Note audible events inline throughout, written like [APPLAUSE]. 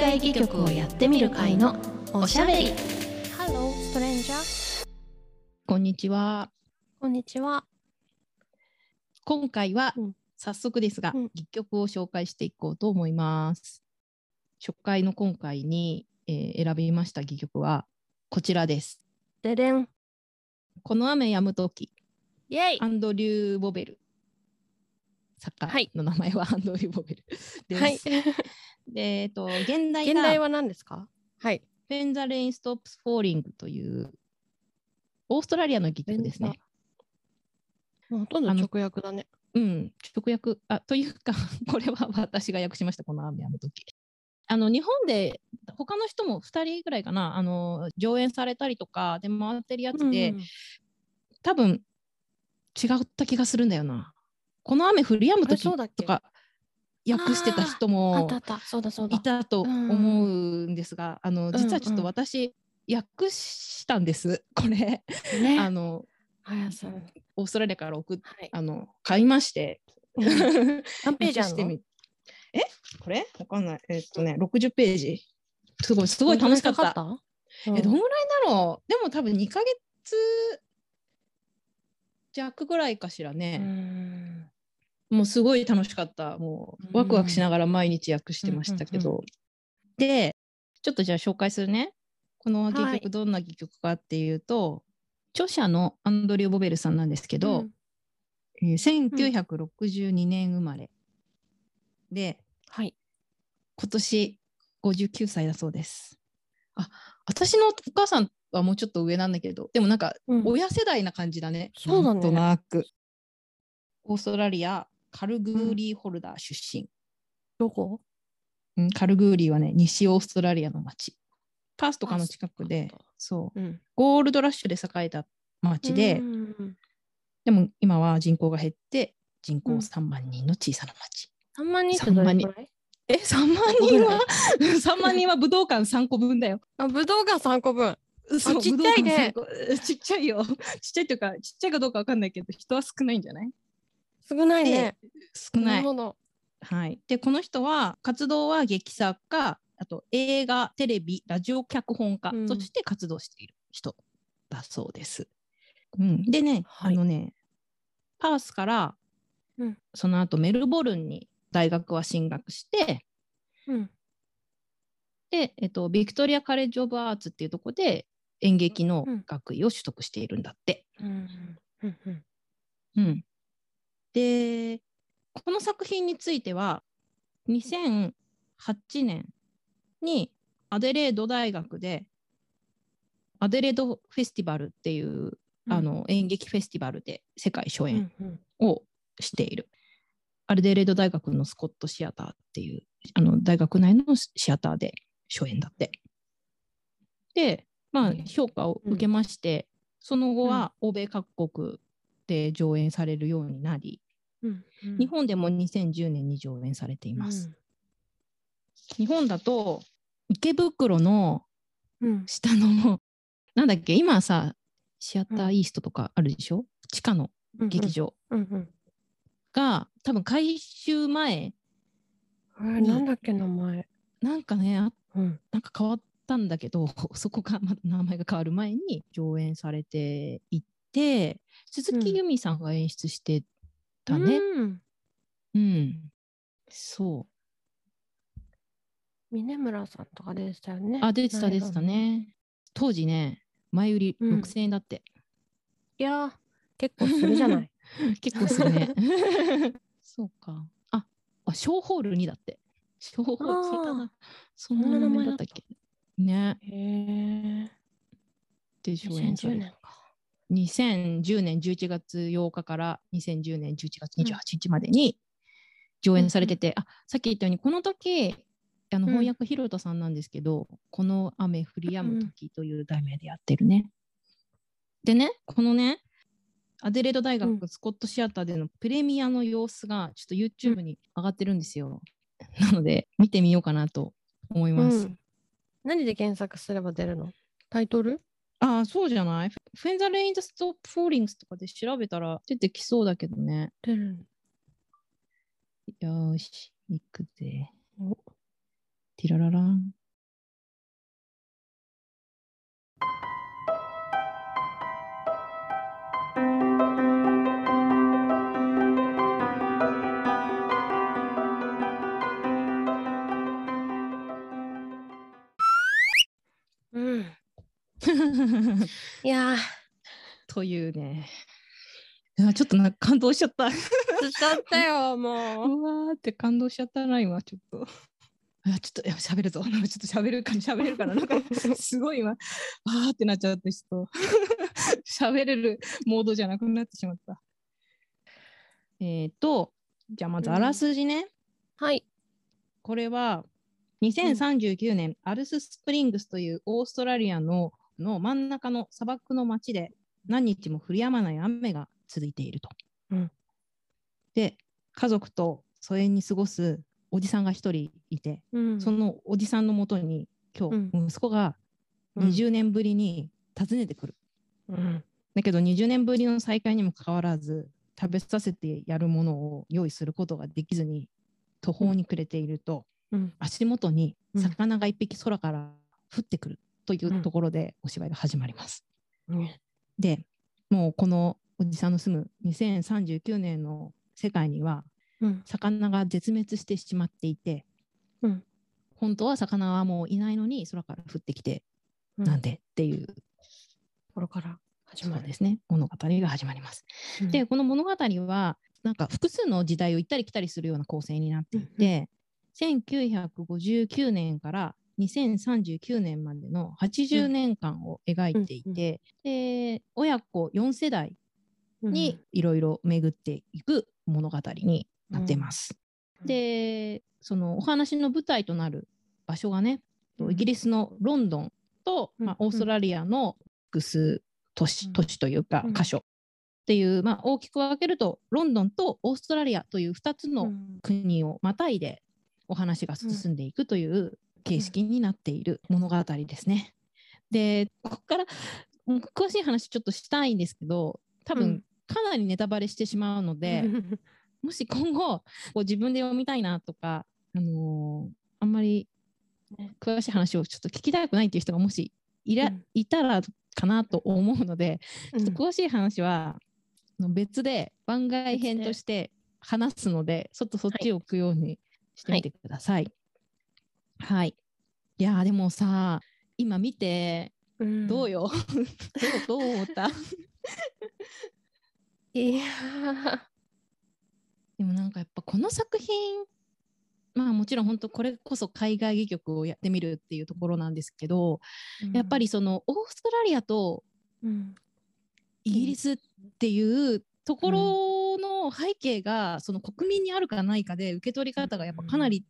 外戯曲をやってみる会のおしゃべり Hello, stranger. こんにちは。こんにちは。今回はうん早速ですが、うん戯曲を紹介していこうと思います。初回の今回に、えー選びました戯曲はこちらです。ででん。この雨止むとき、イェイアンドリュー・ボベル。作はい家の名前は [LAUGHS] アンドリュー・ボベルです。はい。[LAUGHS] で、えっと、現代が現代は何ですか？はい。When the Rain Stops Falling というオーストラリアの戯曲ですね。ほとんど直訳だね。うん、直訳あというか、[LAUGHS] これは私が訳しました、この雨の時。あの日本で他の人も2人ぐらいかなあの上演されたりとかで回ってるやつで、うん多分違った気がするんだよな。この雨降り止む時そうだっけ？とか訳してた人あもったあった。そうだそうだ。いたと思うんですが、あの実はちょっとうんうん私、訳したんです、[LAUGHS] これ。ね。あのオーストラリアから送っい。あの買いまして。うん [LAUGHS] 何ページあるの？してみえ？これ？わかんない。えっとね、60ページ。すごい、すごい楽しかった。た？え、どんぐらいだろう？でも多分2ヶ月弱ぐらいかしらうね。んもうすごい楽しかった。もうワクワクしながら毎日訳してましたけど。うんうんで、ちょっとじゃあ紹介するね。この戯はい曲どんな戯曲かっていうと、著者のアンドリュー・ボベルさんなんですけど、うんえー1962年生まれ。で、はい。今年59歳だそうです。あ、私のお母さんはもうちょっと上なんだけど、でもなんかうん親世代な感じだね。そうだねなんとなく。オーストラリア、カルグーリーホルダー出身。どこ？うんカルグーリーはね、西オーストラリアの町。パースとかの近くでそう、うん。ゴールドラッシュで栄えた町で、うんでも今は人口が減って、人口うん3万人の小さな町。3万人ってどれくらい？え、3万人は ?3 万人は武道館3個分だよ。あ、ぶどうが3個分。嘘ちっちゃいねちっちゃいよ。ちっちゃいというか、ちっちゃいかどうかわかんないけど、人は少ないんじゃない？少ないね。少ない。はい。で、この人は、活動は劇作家、あと映画、テレビ、ラジオ脚本家うんとして活動している人だそうです。うん、でね、はいあのね、パースから、うんその後メルボルンに大学は進学して、うん。で、えっと、ビクトリア・カレッジ・オブ・アーツっていうところで演劇のうん学位を取得しているんだって。うん。うんうんうん、で、この作品については、2008年にアデレード大学で、アデレードフェスティバルっていう、あの演劇フェスティバルで世界初う演んうん。をしている。アデレード大学のスコットシアターっていうあの大学内のシアターで初演だって。で、まあうん。評価を受けまして、その後は欧米各国で上演されるようになり、うんうん。日本でも2010年に上演されています。うん。日本だと池袋のうん。下の [LAUGHS] なんだっけ今さシアターイーストとかあるでしょ、地下の劇場。うんうん。が、多分改修前えーなんだっけ名前。なんかねあうん。なんか変わったんだけど [LAUGHS] そこがまだ名前が変わる前に上演されていて鈴木由美さんが演出してたね。うんうん、そう峰村さんとか出てたよね。あ出てた出てた。ね。当時ね前売りうん6000円だって。いやー、結構するじゃない。[LAUGHS] 結構するね。[LAUGHS] そうか。あ、あ、ショーホールにだって。ショーホール、そんな、名前だったっけ？ね。へえ。で、上演さ2010れ年か。2010年11月8日から2010年11月28日までに上演されてて、あ、さっき言ったように、この時、あのうん。翻訳ひろたさんなんですけど、この雨降り止む時という題名でやってるね。でね、このね、アデレード大学、うん。スコットシアターでのプレミアの様子がちょっと YouTube に上がってるんですよ。なので、見てみようかなと思います。うん。何で検索すれば出るの？タイトル？ああ、そうじゃない ?When the rain stop falling とかで調べたら出てきそうだけどね。出る。よーし、行くぜ。おティラララン。ね。いやちょっとなんか感動しちゃった。うしちゃったよ、もう。わーって感動しちゃったな、今、ちょっと。あちょっと、いや、喋るぞ。なんかちょっと喋るか、喋れるかな。なんか、[LAUGHS] すごい今、わーってなっちゃって、ちょっと、[LAUGHS] 喋れるモードじゃなくなってしまった。えっ、と、じゃあまずあらすじね。はい。これは2039年、アルススプリングスというオーストラリアのの真ん中の砂漠の町で何日も降り止まない雨が続いていると。うんで家族と疎遠に過ごすおじさんが一人いて、うんそのおじさんのもとに今うん日息子が20年ぶりに訪ねてくる。うん。だけど20年ぶりの再会にもかかわらず食べさせてやるものを用意することができずに途方に暮れていると、うん。足元にうん魚が一匹空から降ってくるというところでお芝居が始まります。うんでもうこのおじさんの住む2039年の世界にはうん。魚が絶滅してしまっていて、うん本当は魚はもういないのに空から降ってきて、なんでっていうところから始そまる。うですね物語が始まります。うんで、この物語はなんか複数の時代を行ったり来たりするような構成になっていて、1959年から2039年までの80年間を描いていて、で親子4世代にいろいろ巡っていく物語になってます。うん。でそのお話の舞台となる場所がね、うん。イギリスのロンドンと、うん。まあ、オーストラリアの複数都市,、うん。都市というかうん。箇所っていう、まあ、大きく分けるとロンドンとオーストラリアという2つのうん。国をまたいでお話が進んでいくという形式になっている物語ですね。でここからうん詳しい話ちょっとしたいんですけど多分うんかなりネタバレしてしまうので、もし今後こう自分で読みたいなとか、あのーあんまりね詳しい話をちょっと聞きたくないっていう人がもしいら、うんいたらかなと思うので、うんちょっと詳しい話は別で番外編として話すので、ちょっとそっちを置くようにしてみてください。はい。い、やーでもさ、今見てうん。どうよ、[LAUGHS] どうどう思った？[LAUGHS] いやー。でもなんかやっぱこの作品まあもちろん本当これこそ海外戯曲をやってみるっていうところなんですけど、やっぱりそのオーストラリアとうん。イギリスっていうところの背景がその国民にあるかないかで受け取り方がやっぱかなり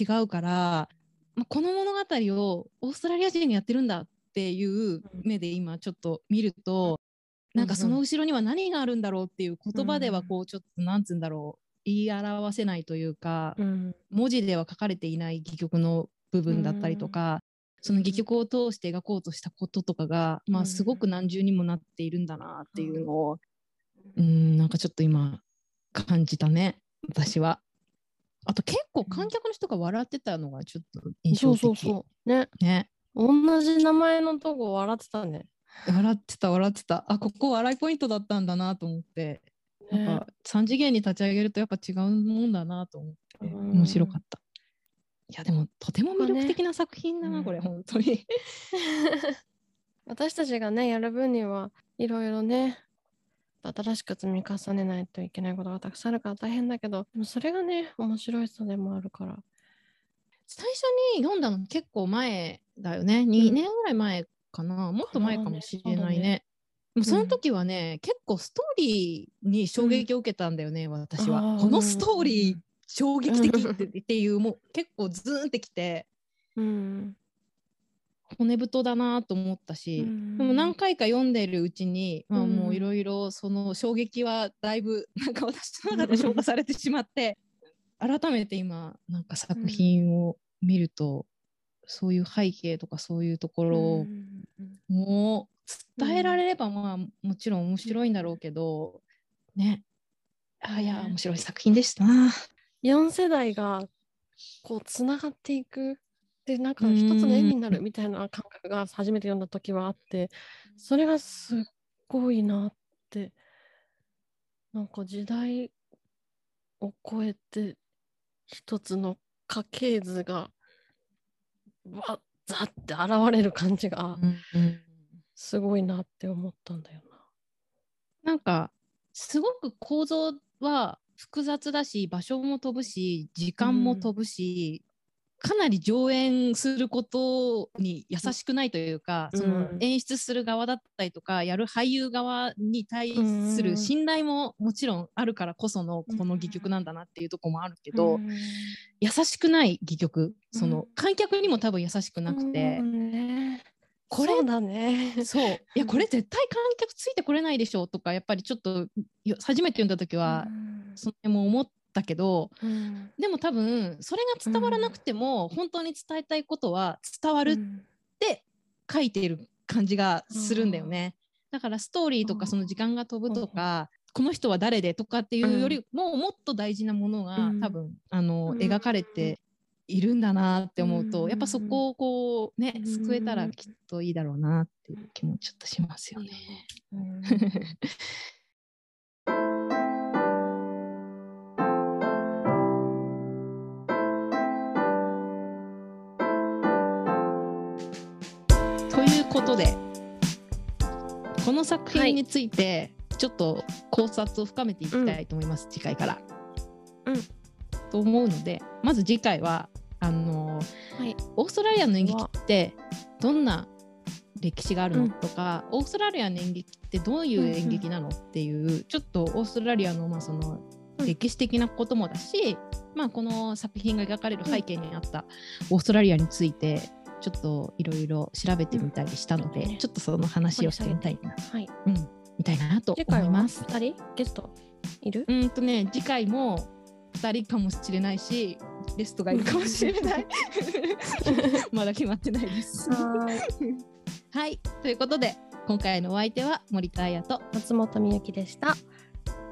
違うから、まあ、この物語をオーストラリア人がやってるんだっていう目で今ちょっと見ると、なんかその後ろには何があるんだろうっていう言葉ではこうちょっとなんつうんだろう言い表せないというか、うん。文字では書かれていない戯曲の部分だったりとか、その戯曲を通して描こうとしたこととかが、まあ、うん。すごく何重にもなっているんだなっていうのを、うん、なんかちょっと今感じたね私は。あと結構観客の人が笑ってたのがちょっと印象的。そうそうそう。ね。ね同じ名前のとこ笑ってたね。笑ってた笑ってたあここ笑いポイントだったんだなと思ってなんか3次元に立ち上げるとやっぱ違うもんだなと思ってうん面白かった。いやでもとても魅力的な作品だな、まあねこれ本当に。[LAUGHS] 私たちがね、やる分にはいろいろね、新しく積み重ねないといけないことがたくさんあるから大変だけど、でもそれがね、面白いさでもあるから。最初に読んだの結構前だよね2年ぐらい前かな、もっと前かもしれないね。ねその時はね、結構ストーリーに衝撃を受けたんだよね、私は。あーこのストーリーうん衝撃的ってっていうもう結構ズーンってきてうん。骨太だなと思ったし、うんでも何回か読んでるうちに、まあ、うんもういろいろその衝撃はだいぶ [LAUGHS] なんか私の中で消化されてしまって改めて今なんか作品を見ると、そういう背景とかそういうところをうんもう伝えられればまあもちろん面白いんだろうけど、ね。あいやね面白い作品でした。な。4世代がこうつながっていくでなんか一つの絵になるみたいな感覚が初めて読んだ時はあってそれがすっごいなってなんか時代を超えて一つの家系図がわざって現れる感じがすごいなって思ったんだよな。んかすごく構造は複雑だし場所も飛ぶし時間も飛ぶし、かなり上演することに優しくないというか、うん。その演出する側だったりとかやる俳優側に対する信頼ももちろんあるからこそのこの戯曲なんだなっていうところもあるけな。ど、うん。優しくない戯曲その、うん。観客にも多分優しくなくて、うんね。これそうだね。そう。いやこれ絶対観客ついてこれないでしょうとかやっぱりちょっとよ初めて読んだ時は、うん。その辺も思ったけどうん。でも多分それが伝わらなくても、本当に伝えたいことは伝わるっうんて書いてる感じがするんだよね。だからストーリーとうん。かその時間が飛ぶとか、この人は誰でとかっていうよりも、もっと大事なものが、うん。多分あの、うん。描かれているんだなって思うと、うん。やっぱそこをこうね、うん。救えたらきっといいだろうなっていう気もちょっとしますよね。[LAUGHS] ことで。この作品についてちょっと考察を深めていきたいと思います、次回から。うん。と思うのでまず次回はあのはい。オーストラリアの演劇ってどんな歴史があるの、うん。とかオーストラリアの演劇ってどういう演劇なの、っていうちょっとオーストラリアの,、まあそのうん。歴史的なこともだし、まあ、この作品が描かれる背景にあったオーストラリアについてちょっといろいろ調べてみたりしたので、うんちょっとその話をしてみたいな、はい。うん、みたいなと次回は思います。二人ゲストいる？うんとね次回も2人かもしれないしゲストがいるかもしれない [LAUGHS] まだ決まってないです。はい。はいということで今回のお相手は森田彩と松本美由紀でした。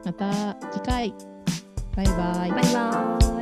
また次回バイバイバイバーイ。